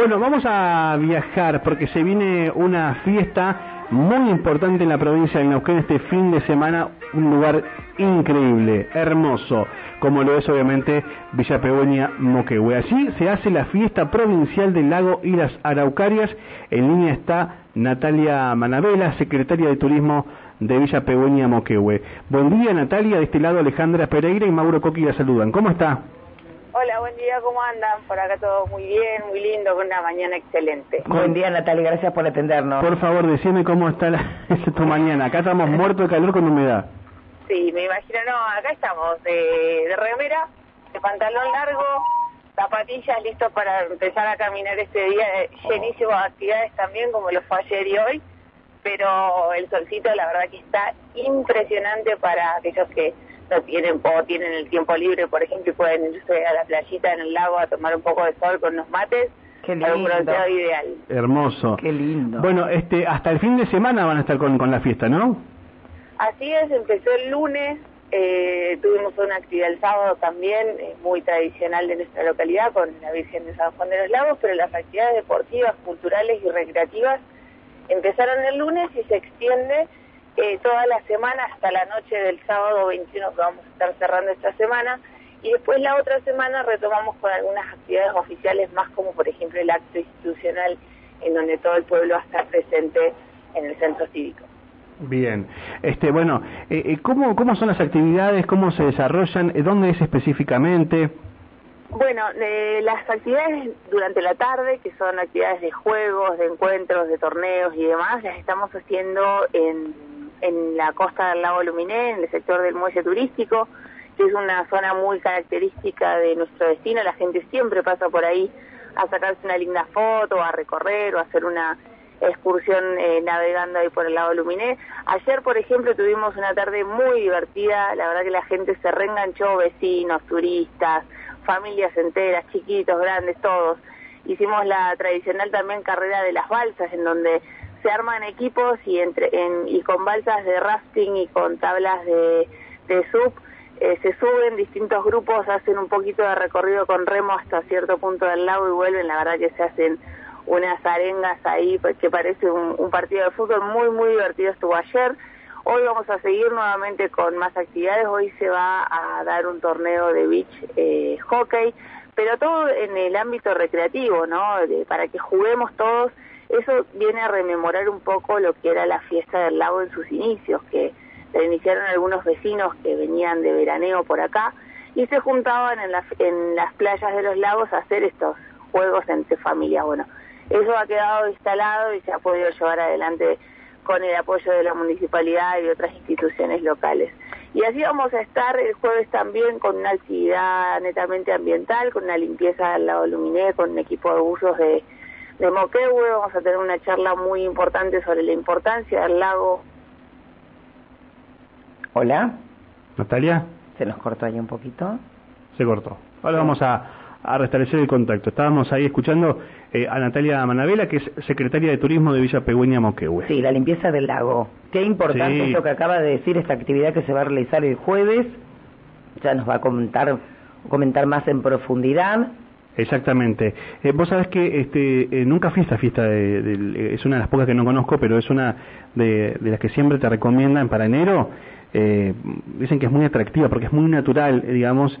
Bueno, vamos a viajar porque se viene una fiesta muy importante en la provincia de Neuquén este fin de semana, un lugar increíble, hermoso, como lo es obviamente Villa Pegoña Moquehue. Allí se hace la fiesta provincial del lago y las Araucarias. En línea está Natalia Manabela, secretaria de Turismo de Villa Pegoña Moquehue. Buen día Natalia, de este lado Alejandra Pereira y Mauro Coqui la saludan. ¿Cómo está? Buen día, ¿cómo andan? Por acá todo muy bien, muy lindo, con una mañana excelente. Buen día, Natalia, gracias por atendernos. Por favor, decime cómo está la, tu mañana. Acá estamos muertos de calor con humedad. Sí, me imagino, no, acá estamos de, de remera, de pantalón largo, zapatillas, listos para empezar a caminar este día, eh, llenísimo de actividades también, como lo fue ayer y hoy, pero el solcito la verdad que está impresionante para aquellos que no tienen o tienen el tiempo libre, por ejemplo, y pueden irse a la playita en el lago a tomar un poco de sol con los mates. Qué Es un lindo. bronceado ideal. Hermoso. Qué lindo. Bueno, este, hasta el fin de semana van a estar con, con la fiesta, ¿no? Así es, empezó el lunes, eh, tuvimos una actividad el sábado también, eh, muy tradicional de nuestra localidad, con la Virgen de San Juan de los Lagos, pero las actividades deportivas, culturales y recreativas empezaron el lunes y se extiende eh, toda la semana hasta la noche del sábado 21 que vamos a estar cerrando esta semana. Y después la otra semana retomamos con algunas actividades oficiales más como por ejemplo el acto institucional en donde todo el pueblo va a estar presente en el centro cívico. Bien. Este, bueno, eh, eh, ¿cómo, ¿cómo son las actividades? ¿Cómo se desarrollan? Eh, ¿Dónde es específicamente? Bueno, eh, las actividades durante la tarde, que son actividades de juegos, de encuentros, de torneos y demás, las estamos haciendo en, en la costa del lago Luminé, en el sector del muelle turístico, que es una zona muy característica de nuestro destino. La gente siempre pasa por ahí a sacarse una linda foto, a recorrer o a hacer una excursión eh, navegando ahí por el lago Luminé. Ayer, por ejemplo, tuvimos una tarde muy divertida, la verdad que la gente se reenganchó, vecinos, turistas, familias enteras, chiquitos, grandes, todos. Hicimos la tradicional también carrera de las balsas, en donde se arman equipos y entre en, y con balsas de rafting y con tablas de, de sub eh, se suben distintos grupos, hacen un poquito de recorrido con remo hasta cierto punto del lago y vuelven. La verdad que se hacen unas arengas ahí que parece un, un partido de fútbol muy, muy divertido estuvo ayer. Hoy vamos a seguir nuevamente con más actividades. Hoy se va a dar un torneo de beach eh, hockey, pero todo en el ámbito recreativo, ¿no? De- para que juguemos todos. Eso viene a rememorar un poco lo que era la fiesta del lago en sus inicios, que la iniciaron algunos vecinos que venían de veraneo por acá y se juntaban en, las en las playas de los lagos a hacer estos juegos entre familias. Bueno, eso ha quedado instalado y se ha podido llevar adelante con el apoyo de la municipalidad y otras instituciones locales. Y así vamos a estar el jueves también con una actividad netamente ambiental, con una limpieza del lago Luminé, con un equipo de buzos de, de Moquehue. Vamos a tener una charla muy importante sobre la importancia del lago. Hola, Natalia, se nos cortó ahí un poquito. se cortó. Ahora vamos a, a restablecer el contacto. Estábamos ahí escuchando eh, a Natalia Manabela, que es secretaria de Turismo de Villa Pehueña Moquehue. Sí, la limpieza del lago. Qué importante Sí. esto que acaba de decir, esta actividad que se va a realizar el jueves. Ya nos va a comentar, comentar más en profundidad. Exactamente. Eh, vos sabés que este, eh, nunca fui a esta fiesta, de, eh, es una de las pocas que no conozco, pero es una de, las que siempre te recomiendan para enero. Eh, dicen que es muy atractiva porque es muy natural, digamos,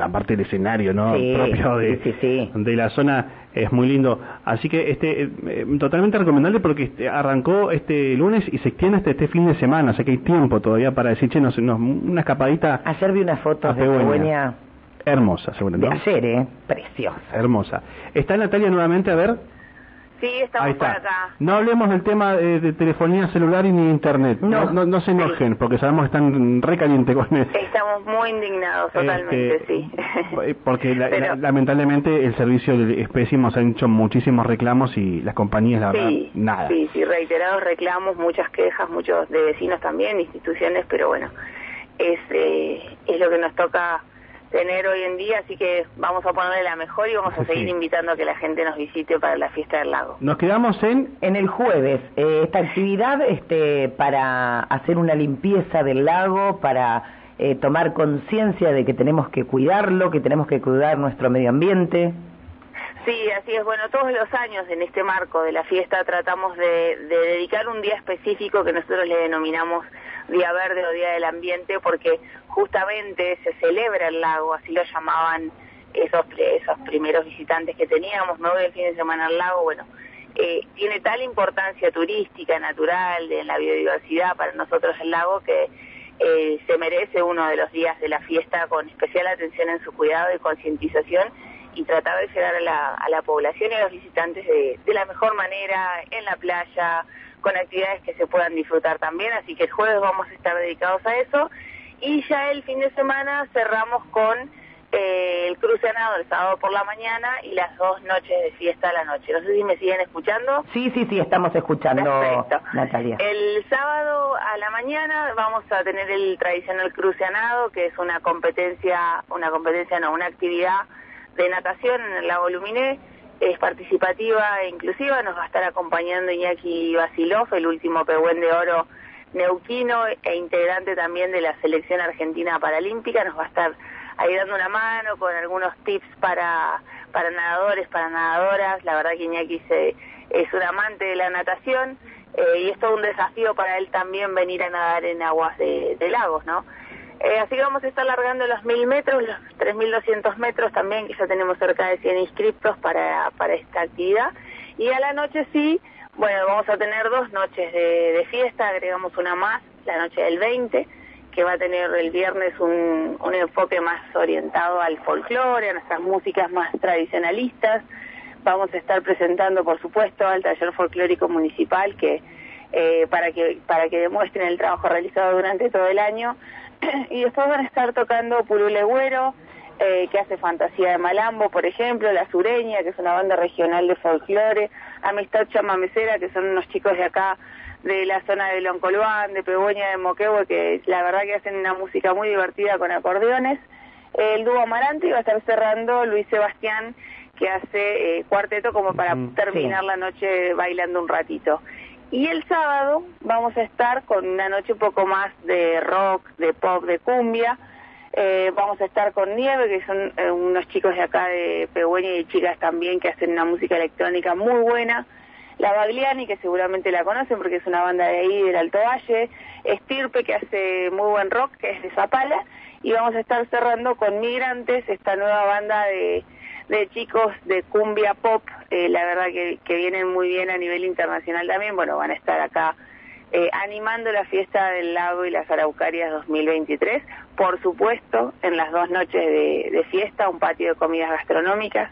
aparte del escenario, ¿no? Sí, Propio de, sí, sí, de la zona es muy lindo. Así que este eh, totalmente recomendable porque este, arrancó este lunes y se extiende hasta este fin de semana, o sea que hay tiempo todavía para decir, che, nos, nos- una escapadita Ayer vi unas fotos de Pehueña. Hermosa, seguramente. ¿no? ayer, ¿eh? Preciosa. Hermosa. ¿Está Natalia nuevamente? A ver. Sí, Ahí estamos por acá. No hablemos del tema eh, de telefonía celular y ni de internet. No, No. no, no se enojen, porque sabemos que están re caliente con eso. Estamos muy indignados, totalmente, Este, sí. eh, Porque la- Pero- la- lamentablemente el servicio de- es pésimo, se han hecho muchísimos reclamos y las compañías, la verdad, Sí, nada. sí, sí, reiterados reclamos, muchas quejas, muchos de vecinos también, instituciones, pero bueno, es, eh, es lo que nos toca tener hoy en día, así que vamos a ponerle la mejor y vamos a Sí. seguir invitando a que la gente nos visite para la fiesta del lago. Nos quedamos en... En el jueves, eh, esta actividad este, para hacer una limpieza del lago, para eh, tomar conciencia de que tenemos que cuidarlo, que tenemos que cuidar nuestro medio ambiente. Sí, así es. Bueno, todos los años en este marco de la fiesta tratamos de, dedicar un día específico que nosotros le denominamos Día Verde o Día del Ambiente porque justamente se celebra el lago, así lo llamaban esos, esos primeros visitantes que teníamos. Me voy el fin de semana al lago, bueno, eh, tiene tal importancia turística, natural, en la biodiversidad para nosotros el lago que eh, se merece uno de los días de la fiesta con especial atención en su cuidado y concientización y tratar de llegar a la, a la población y a los visitantes de, de la mejor manera, en la playa, con actividades que se puedan disfrutar también, así que el jueves vamos a estar dedicados a eso y ya el fin de semana cerramos con eh, el crucenado el sábado por la mañana y las dos noches de fiesta a la noche. No sé si me siguen escuchando. Sí, sí, sí, estamos escuchando, Natalia. El sábado a la mañana vamos a tener el tradicional crucenado, que es una competencia, una competencia no, una actividad de natación en el lago Luminé. Es participativa e inclusiva, nos va a estar acompañando Iñaki Basilov, el último pehuen de oro neuquino e integrante también de la selección argentina paralímpica, nos va a estar ahí dando una mano con algunos tips para, para nadadores, para nadadoras, la verdad que Iñaki se, es un amante de la natación eh, y es todo un desafío para él también venir a nadar en aguas de, de lagos, ¿no? Eh, así que vamos a estar largando los 1000 metros, los 3200 metros también, que ya tenemos cerca de 100 inscriptos para, para esta actividad. Y a la noche sí, bueno, vamos a tener dos noches de, de fiesta, agregamos una más, la noche del 20, que va a tener el viernes un, un enfoque más orientado al folclore, a nuestras músicas más tradicionalistas. Vamos a estar presentando, por supuesto, al taller folclórico municipal que eh, para que para que demuestren el trabajo realizado durante todo el año y después van a estar tocando Purulegüero, eh, que hace fantasía de Malambo, por ejemplo, La Sureña, que es una banda regional de folclore, Amistad Chamamecera, que son unos chicos de acá, de la zona de Loncoluán, de Pegoña, de Moquehue, que la verdad que hacen una música muy divertida con acordeones. El dúo Amarante va a estar cerrando Luis Sebastián, que hace eh, cuarteto como para terminar la noche bailando un ratito. Y el sábado vamos a estar con una noche un poco más de rock, de pop, de cumbia. Eh, vamos a estar con Nieve, que son eh, unos chicos de acá de Pehueña y chicas también que hacen una música electrónica muy buena. La Bagliani, que seguramente la conocen porque es una banda de ahí del Alto Valle. Estirpe, que hace muy buen rock, que es de Zapala. Y vamos a estar cerrando con Migrantes, esta nueva banda de de chicos de cumbia pop, eh, la verdad que, vienen muy bien a nivel internacional también, bueno, van a estar acá eh, animando la fiesta del lago y las araucarias 2023, por supuesto, en las dos noches de, de fiesta, un patio de comidas gastronómicas,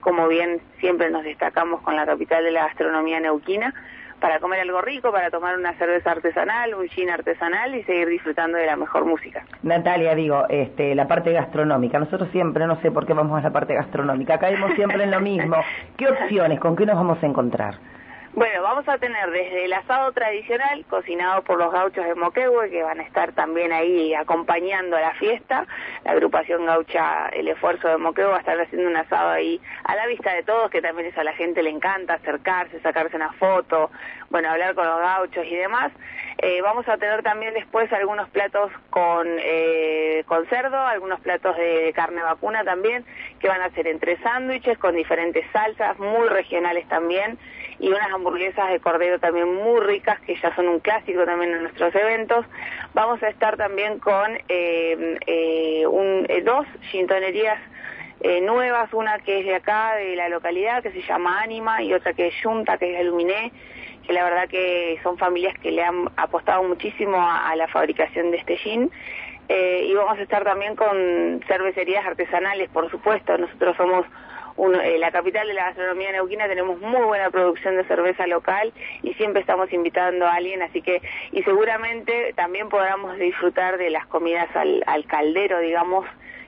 como bien siempre nos destacamos con la capital de la gastronomía neuquina, para comer algo rico, para tomar una cerveza artesanal, un gin artesanal y seguir disfrutando de la mejor música. Natalia, digo, este, la parte gastronómica. Nosotros siempre, no sé por qué vamos a la parte gastronómica, caemos siempre en lo mismo. ¿Qué opciones? ¿Con qué nos vamos a encontrar? Bueno, vamos a tener desde el asado tradicional, cocinado por los gauchos de Moquehue, que van a estar también ahí acompañando a la fiesta. La agrupación gaucha El Esfuerzo de Moquehue va a estar haciendo un asado ahí a la vista de todos, que también es a la gente le encanta acercarse, sacarse una foto, bueno, hablar con los gauchos y demás. Eh, vamos a tener también después algunos platos con, eh, con cerdo, algunos platos de, carne vacuna también, que van a ser entre sándwiches con diferentes salsas, muy regionales también, y unas hamburguesas de cordero también muy ricas, que ya son un clásico también en nuestros eventos. Vamos a estar también con eh, eh un, eh, dos chintonerías eh, nuevas, una que es de acá, de la localidad, que se llama Anima, y otra que es Junta, que es de Luminé, que la verdad que son familias que le han apostado muchísimo a, la fabricación de este gin. Eh, y vamos a estar también con cervecerías artesanales, por supuesto. Nosotros somos eh, la capital de la gastronomía neuquina, tenemos muy buena producción de cerveza local y siempre estamos invitando a alguien, así que, y seguramente también podamos disfrutar de las comidas al, al caldero, digamos,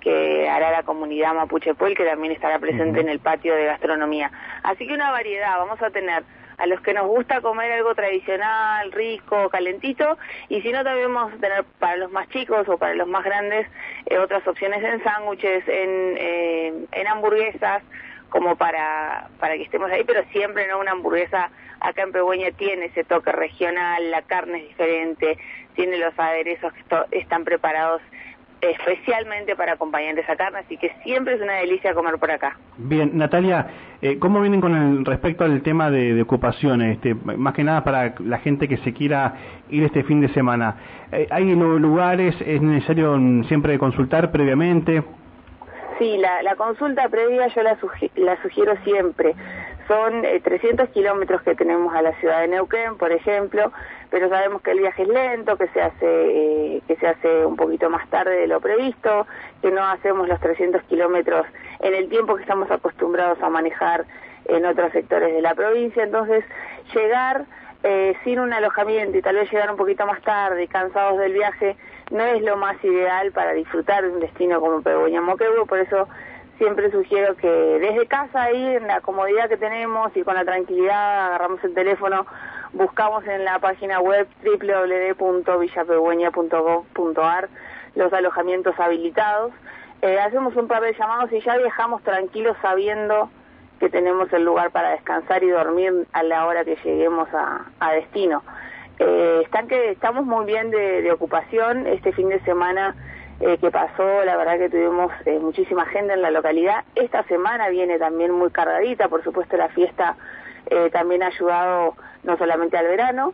que hará la comunidad Mapuche Puel, que también estará presente en el patio de gastronomía. Así que una variedad, vamos a tener a los que nos gusta comer algo tradicional, rico, calentito, y si no también vamos a tener para los más chicos o para los más grandes eh, otras opciones en sándwiches, en, eh, en hamburguesas, como para, para que estemos ahí, pero siempre no una hamburguesa acá en Pegüeña tiene ese toque regional, la carne es diferente, tiene los aderezos que están preparados especialmente para acompañar esa carne, así que siempre es una delicia comer por acá. Bien, Natalia, eh, ¿cómo vienen con el respecto al tema de, ocupaciones? Este, más que nada para la gente que se quiera ir este fin de semana. Eh, ¿Hay lugares? ¿Es necesario siempre consultar previamente? Sí, la, consulta previa yo la, la sugiero siempre. Son 300 eh, kilómetros que tenemos a la ciudad de Neuquén, por ejemplo, pero sabemos que el viaje es lento, que se hace eh, que se hace un poquito más tarde de lo previsto, que no hacemos los 300 kilómetros en el tiempo que estamos acostumbrados a manejar en otros sectores de la provincia. Entonces, llegar eh, sin un alojamiento y tal vez llegar un poquito más tarde, cansados del viaje, no es lo más ideal para disfrutar de un destino como Pegoña Moquegua, por eso siempre sugiero que desde casa ahí, en la comodidad que tenemos y con la tranquilidad, agarramos el teléfono, buscamos en la página web www.villapegüeña.gov.ar los alojamientos habilitados, eh, hacemos un par de llamados y ya viajamos tranquilos sabiendo que tenemos el lugar para descansar y dormir a la hora que lleguemos a, destino. Eh, están que estamos muy bien de ocupación este fin de semana eh, que pasó, la verdad que tuvimos eh, muchísima gente en la localidad. Esta semana viene también muy cargadita, por supuesto la fiesta eh, también ha ayudado no solamente al verano,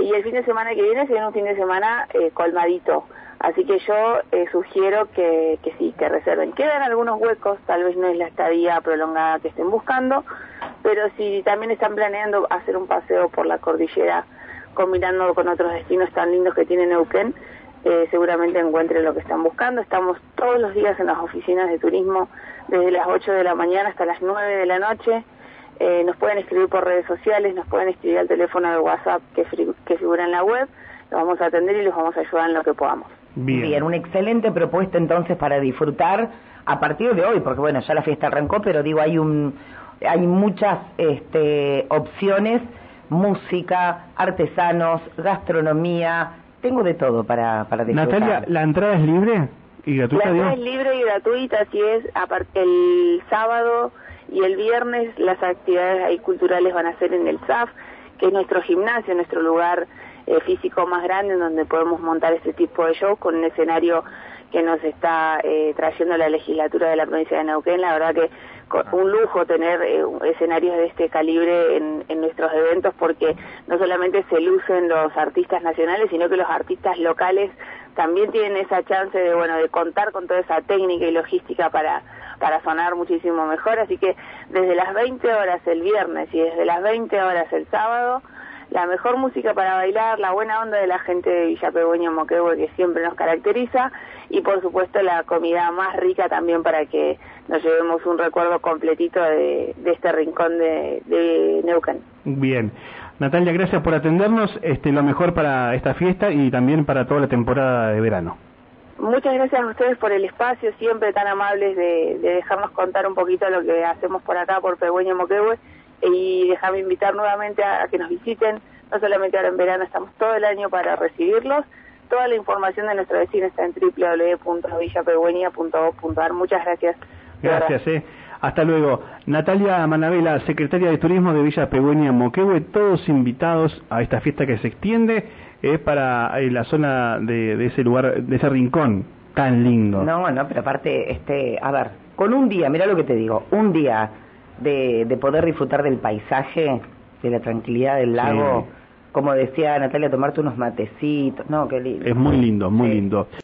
y el fin de semana que viene será un fin de semana colmadito. Así que yo sugiero que, que sí, que reserven. Quedan algunos huecos, tal vez no es la estadía prolongada que estén buscando, pero si también están planeando hacer un paseo por la cordillera combinando con otros destinos tan lindos que tiene Neuquén, eh, seguramente encuentren lo que están buscando. Estamos todos los días en las oficinas de turismo desde las 8 de la mañana hasta las 9 de la noche. Eh, nos pueden escribir por redes sociales, nos pueden escribir al teléfono de WhatsApp que, que figura en la web. Los vamos a atender y los vamos a ayudar en lo que podamos. Bien. Bien, una excelente propuesta entonces para disfrutar a partir de hoy, porque bueno, ya la fiesta arrancó, pero digo, hay un hay muchas este, opciones, música, artesanos, gastronomía, tengo de todo para, para disfrutar. Natalia, ¿la entrada es libre y gratuita? La entrada es libre y gratuita, así es. El sábado y el viernes las actividades ahí culturales van a ser en el SAF, que es nuestro gimnasio, nuestro lugar eh, físico más grande en donde podemos montar este tipo de shows con un escenario que nos está eh, trayendo la legislatura de la provincia de Neuquén. La verdad que un lujo tener eh, escenarios de este calibre en, nuestros eventos porque no solamente se lucen los artistas nacionales, sino que los artistas locales también tienen esa chance de bueno de contar con toda esa técnica y logística para para sonar muchísimo mejor, así que desde las 20 horas el viernes y desde las 20 horas el sábado la mejor música para bailar, la buena onda de la gente de Villa Pegüeño Moquehue que siempre nos caracteriza y por supuesto la comida más rica también para que nos llevemos un recuerdo completito de, este rincón de, de, Neuquén. Bien. Natalia, gracias por atendernos. Este, lo mejor para esta fiesta y también para toda la temporada de verano. Muchas gracias a ustedes por el espacio, siempre tan amables de, dejarnos contar un poquito lo que hacemos por acá, por Pegüeño Moquehue y déjame invitar nuevamente a, que nos visiten, no solamente ahora en verano, estamos todo el año para recibirlos. Toda la información de nuestra vecina está en www.villapegüeña.gov.ar. Muchas gracias. Gracias, eh. Hasta luego. Natalia Manavela, secretaria de Turismo de Villa Pegüeña Moquehue, todos invitados a esta fiesta que se extiende es para eh, la zona de, de, ese lugar, de ese rincón tan lindo. No, no, pero aparte, este, a ver, con un día, mira lo que te digo, un día de, de poder disfrutar del paisaje, de la tranquilidad del lago. Como decía Natalia, tomarte unos matecitos. No, qué lindo. Es muy lindo, muy lindo.